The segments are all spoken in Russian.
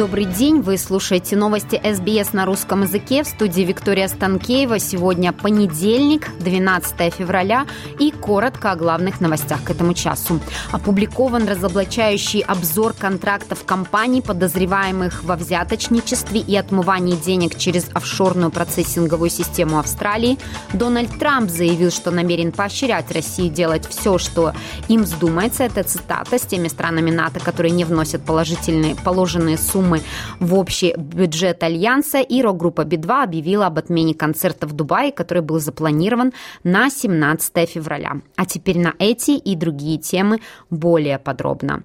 Добрый день, вы слушаете новости СБС на русском языке в студии Виктория Станкеева. Сегодня понедельник, 12 февраля и коротко о главных новостях к этому часу. Опубликован разоблачающий обзор контрактов компаний, подозреваемых во взяточничестве и отмывании денег через офшорную процессинговую систему Австралии. Дональд Трамп заявил, что намерен поощрять Россию делать все, что им вздумается. Это цитата с теми странами НАТО, которые не вносят положительные, положенные суммы суммы в общий бюджет Альянса, и рок-группа Би-2 объявила об отмене концерта в Дубае, который был запланирован на 17 февраля. А теперь на эти и другие темы более подробно.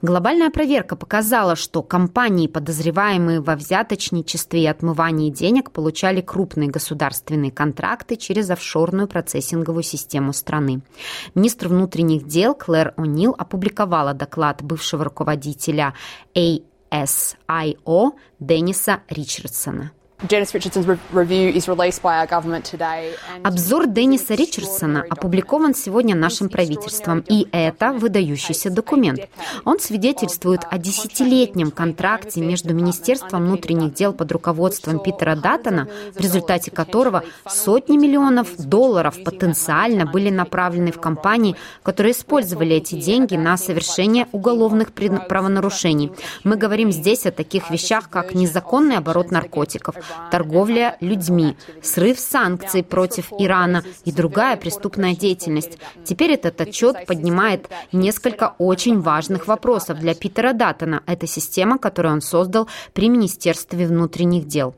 Глобальная проверка показала, что компании, подозреваемые во взяточничестве и отмывании денег, получали крупные государственные контракты через офшорную процессинговую систему страны. Министр внутренних дел Клэр О'Нил опубликовала доклад бывшего руководителя A SIO Денниса Ричардсона. Обзор Денниса Ричардсона опубликован сегодня нашим правительством, и это выдающийся документ. Он свидетельствует о десятилетнем контракте между Министерством внутренних дел под руководством Питера Даттона, в результате которого сотни миллионов долларов потенциально были направлены в компании, которые использовали эти деньги на совершение уголовных правонарушений. Мы говорим здесь о таких вещах, как незаконный оборот наркотиков, торговля людьми, срыв санкций против Ирана и другая преступная деятельность. Теперь этот отчет поднимает несколько очень важных вопросов для Питера Даттона. Это система, которую он создал при Министерстве внутренних дел.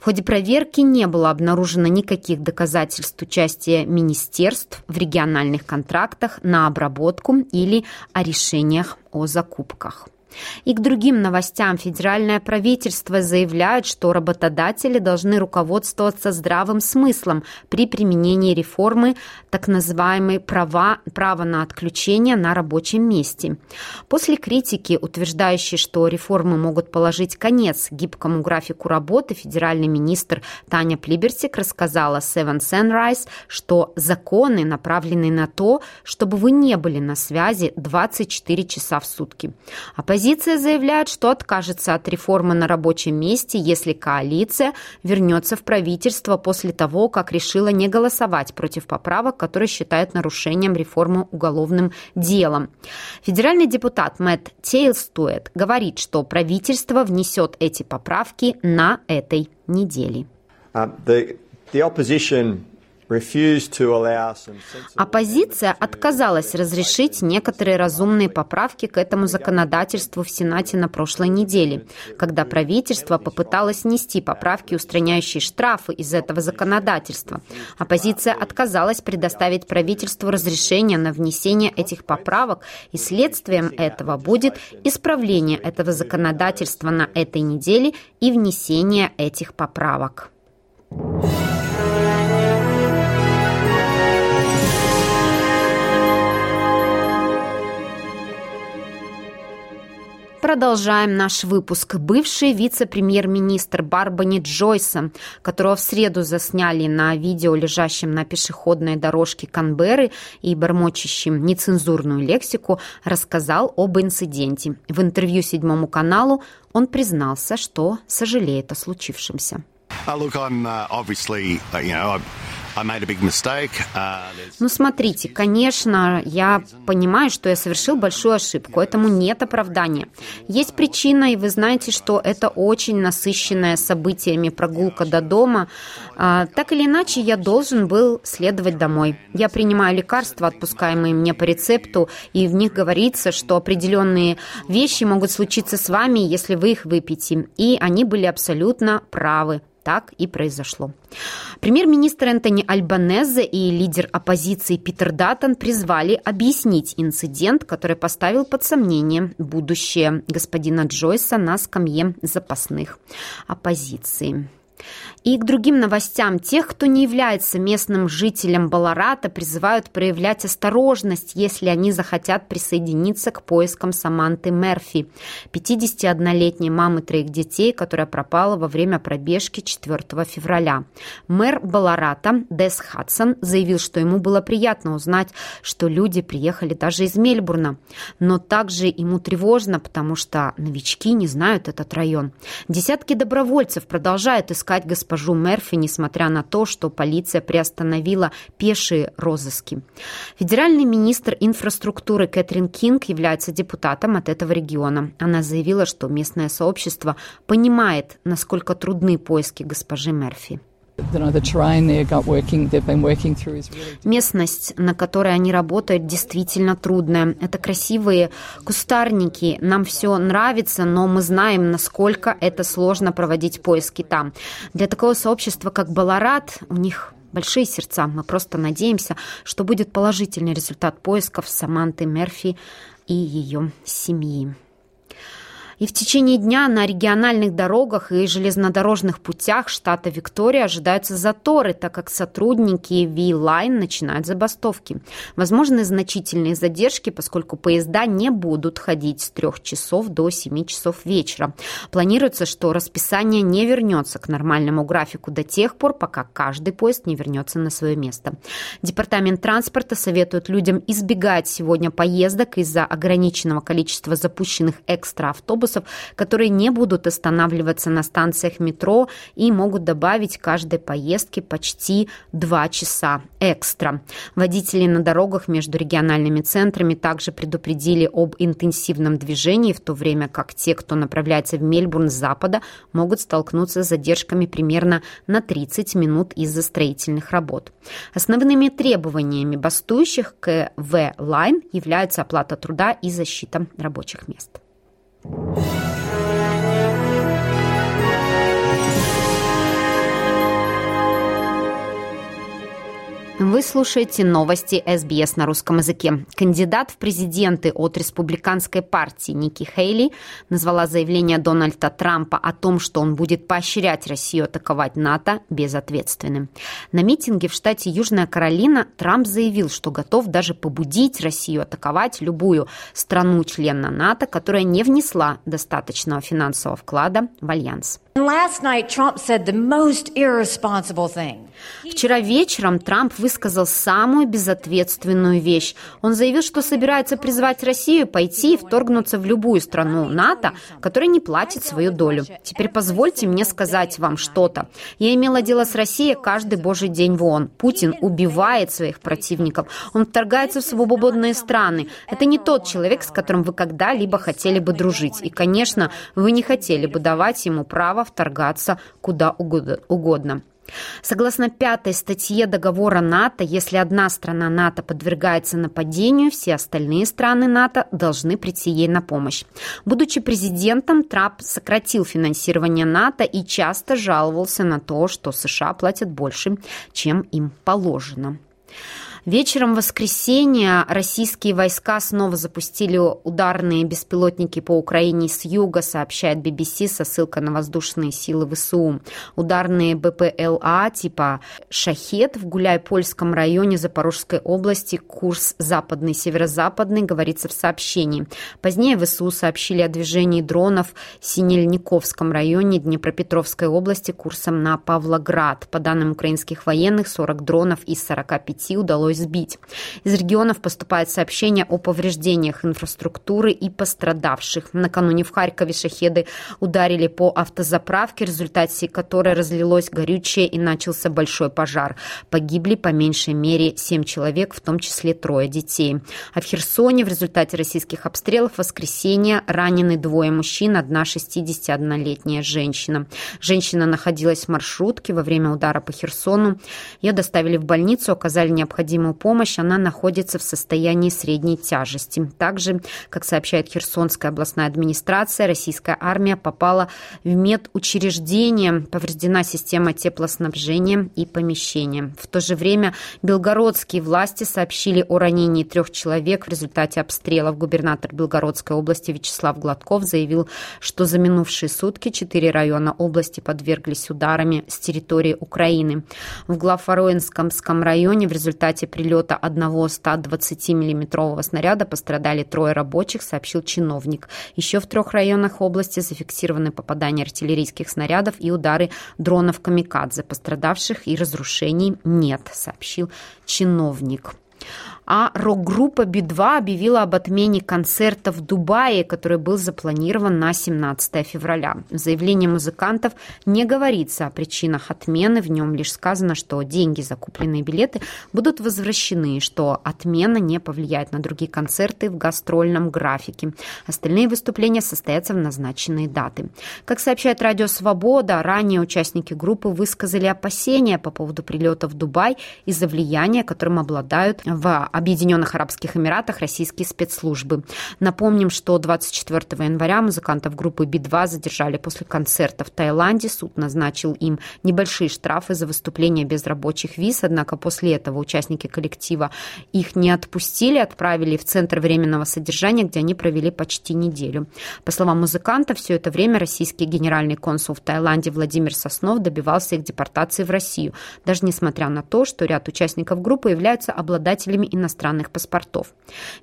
В ходе проверки не было обнаружено никаких доказательств участия министерств в региональных контрактах на обработку или о решениях о закупках. И к другим новостям федеральное правительство заявляет, что работодатели должны руководствоваться здравым смыслом при применении реформы так называемой права, права на отключение на рабочем месте. После критики, утверждающей, что реформы могут положить конец гибкому графику работы, федеральный министр Таня Плиберсик рассказала Seven Sunrise, что законы направлены на то, чтобы вы не были на связи 24 часа в сутки. Оппозиция Оппозиция заявляет, что откажется от реформы на рабочем месте, если коалиция вернется в правительство после того, как решила не голосовать против поправок, которые считают нарушением реформы уголовным делом. Федеральный депутат Мэтт Тейлстуэт говорит, что правительство внесет эти поправки на этой неделе. Uh, the, the opposition Оппозиция отказалась разрешить некоторые разумные поправки к этому законодательству в Сенате на прошлой неделе, когда правительство попыталось нести поправки, устраняющие штрафы из этого законодательства. Оппозиция отказалась предоставить правительству разрешение на внесение этих поправок, и следствием этого будет исправление этого законодательства на этой неделе и внесение этих поправок. Продолжаем наш выпуск. Бывший вице-премьер-министр Барбани Джойса, которого в среду засняли на видео, лежащем на пешеходной дорожке Канберы и бормочащим нецензурную лексику, рассказал об инциденте. В интервью седьмому каналу он признался, что сожалеет о случившемся. Uh, look, I'm, Uh, ну, смотрите, конечно, я понимаю, что я совершил большую ошибку. Этому нет оправдания. Есть причина, и вы знаете, что это очень насыщенная событиями прогулка до дома. А, так или иначе, я должен был следовать домой. Я принимаю лекарства, отпускаемые мне по рецепту, и в них говорится, что определенные вещи могут случиться с вами, если вы их выпьете. И они были абсолютно правы так и произошло. Премьер-министр Энтони Альбанезе и лидер оппозиции Питер Даттон призвали объяснить инцидент, который поставил под сомнение будущее господина Джойса на скамье запасных оппозиции. И к другим новостям. Тех, кто не является местным жителем Баларата, призывают проявлять осторожность, если они захотят присоединиться к поискам Саманты Мерфи, 51-летней мамы троих детей, которая пропала во время пробежки 4 февраля. Мэр Баларата Дес Хадсон заявил, что ему было приятно узнать, что люди приехали даже из Мельбурна. Но также ему тревожно, потому что новички не знают этот район. Десятки добровольцев продолжают искать госпожу Мерфи, несмотря на то, что полиция приостановила пешие розыски. Федеральный министр инфраструктуры Кэтрин Кинг является депутатом от этого региона. Она заявила, что местное сообщество понимает, насколько трудны поиски госпожи Мерфи. Местность, на которой они работают, действительно трудная. Это красивые кустарники. Нам все нравится, но мы знаем, насколько это сложно проводить поиски там. Для такого сообщества, как Баларат, у них большие сердца. Мы просто надеемся, что будет положительный результат поисков Саманты Мерфи и ее семьи. И в течение дня на региональных дорогах и железнодорожных путях штата Виктория ожидаются заторы, так как сотрудники V-Line начинают забастовки. Возможны значительные задержки, поскольку поезда не будут ходить с 3 часов до 7 часов вечера. Планируется, что расписание не вернется к нормальному графику до тех пор, пока каждый поезд не вернется на свое место. Департамент транспорта советует людям избегать сегодня поездок из-за ограниченного количества запущенных экстра автобусов автобусов, которые не будут останавливаться на станциях метро и могут добавить каждой поездке почти 2 часа экстра. Водители на дорогах между региональными центрами также предупредили об интенсивном движении, в то время как те, кто направляется в Мельбурн с запада, могут столкнуться с задержками примерно на 30 минут из-за строительных работ. Основными требованиями бастующих к В-Line являются оплата труда и защита рабочих мест. you Вы слушаете новости СБС на русском языке. Кандидат в президенты от республиканской партии Ники Хейли назвала заявление Дональда Трампа о том, что он будет поощрять Россию атаковать НАТО безответственным. На митинге в штате Южная Каролина Трамп заявил, что готов даже побудить Россию атаковать любую страну-члена НАТО, которая не внесла достаточного финансового вклада в альянс. Вчера вечером Трамп высказал самую безответственную вещь. Он заявил, что собирается призвать Россию пойти и вторгнуться в любую страну НАТО, которая не платит свою долю. Теперь позвольте мне сказать вам что-то. Я имела дело с Россией каждый божий день в ООН. Путин убивает своих противников. Он вторгается в свободные страны. Это не тот человек, с которым вы когда-либо хотели бы дружить. И, конечно, вы не хотели бы давать ему право вторгаться куда угодно. Согласно пятой статье договора НАТО, если одна страна НАТО подвергается нападению, все остальные страны НАТО должны прийти ей на помощь. Будучи президентом, Трамп сократил финансирование НАТО и часто жаловался на то, что США платят больше, чем им положено. Вечером воскресенья российские войска снова запустили ударные беспилотники по Украине с юга, сообщает BBC со ссылкой на воздушные силы ВСУ. Ударные БПЛА типа «Шахет» в Гуляй-Польском районе Запорожской области, курс западный, северо-западный, говорится в сообщении. Позднее ВСУ сообщили о движении дронов в Синельниковском районе Днепропетровской области курсом на Павлоград. По данным украинских военных, 40 дронов из 45 удалось сбить. Из регионов поступают сообщения о повреждениях инфраструктуры и пострадавших. Накануне в Харькове шахеды ударили по автозаправке, в результате которой разлилось горючее и начался большой пожар. Погибли по меньшей мере 7 человек, в том числе трое детей. А в Херсоне в результате российских обстрелов в воскресенье ранены двое мужчин, одна 61-летняя женщина. Женщина находилась в маршрутке во время удара по Херсону. Ее доставили в больницу, оказали необходимую помощь, она находится в состоянии средней тяжести. Также, как сообщает Херсонская областная администрация, российская армия попала в медучреждение, повреждена система теплоснабжения и помещения. В то же время белгородские власти сообщили о ранении трех человек в результате обстрелов. Губернатор Белгородской области Вячеслав Гладков заявил, что за минувшие сутки четыре района области подверглись ударами с территории Украины. В Главфароинском районе в результате прилета одного 120 миллиметрового снаряда пострадали трое рабочих, сообщил чиновник. Еще в трех районах области зафиксированы попадания артиллерийских снарядов и удары дронов «Камикадзе». Пострадавших и разрушений нет, сообщил чиновник а рок-группа Би-2 объявила об отмене концерта в Дубае, который был запланирован на 17 февраля. В заявлении музыкантов не говорится о причинах отмены, в нем лишь сказано, что деньги за купленные билеты будут возвращены, что отмена не повлияет на другие концерты в гастрольном графике. Остальные выступления состоятся в назначенные даты. Как сообщает Радио Свобода, ранее участники группы высказали опасения по поводу прилета в Дубай из-за влияния, которым обладают в Объединенных Арабских Эмиратах российские спецслужбы. Напомним, что 24 января музыкантов группы Би-2 задержали после концерта в Таиланде. Суд назначил им небольшие штрафы за выступление без рабочих виз, однако после этого участники коллектива их не отпустили, отправили в Центр временного содержания, где они провели почти неделю. По словам музыканта, все это время российский генеральный консул в Таиланде Владимир Соснов добивался их депортации в Россию, даже несмотря на то, что ряд участников группы являются обладателями иностранных иностранных паспортов.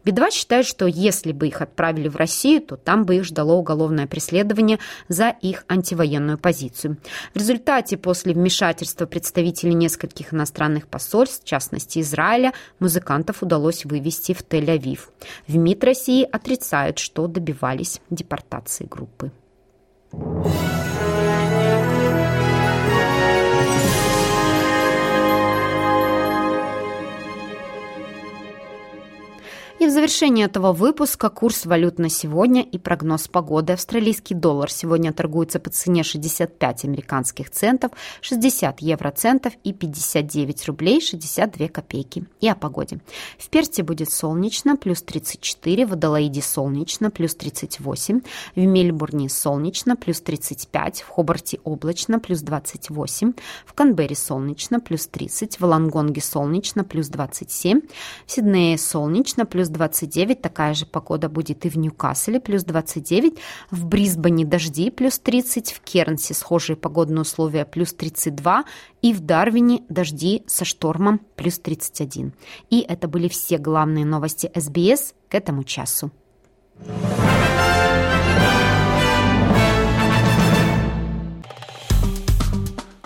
Бедва считает, что если бы их отправили в Россию, то там бы их ждало уголовное преследование за их антивоенную позицию. В результате после вмешательства представителей нескольких иностранных посольств, в частности Израиля, музыкантов удалось вывести в Тель-Авив. В МИД России отрицают, что добивались депортации группы. И в завершении этого выпуска курс валют на сегодня и прогноз погоды. Австралийский доллар сегодня торгуется по цене 65 американских центов, 60 евроцентов и 59 рублей 62 копейки. И о погоде. В Перте будет солнечно, плюс 34, в Адалаиде солнечно, плюс 38, в Мельбурне солнечно, плюс 35, в Хобарте облачно, плюс 28, в Канберре солнечно, плюс 30, в Лангонге солнечно, плюс 27, в Сиднее солнечно, плюс плюс 29. Такая же погода будет и в Ньюкасселе, плюс 29. В Брисбене дожди, плюс 30. В Кернсе схожие погодные условия, плюс 32. И в Дарвине дожди со штормом, плюс 31. И это были все главные новости СБС к этому часу.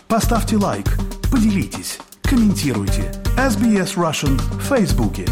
Поставьте лайк, поделитесь, комментируйте. SBS Russian в Фейсбуке.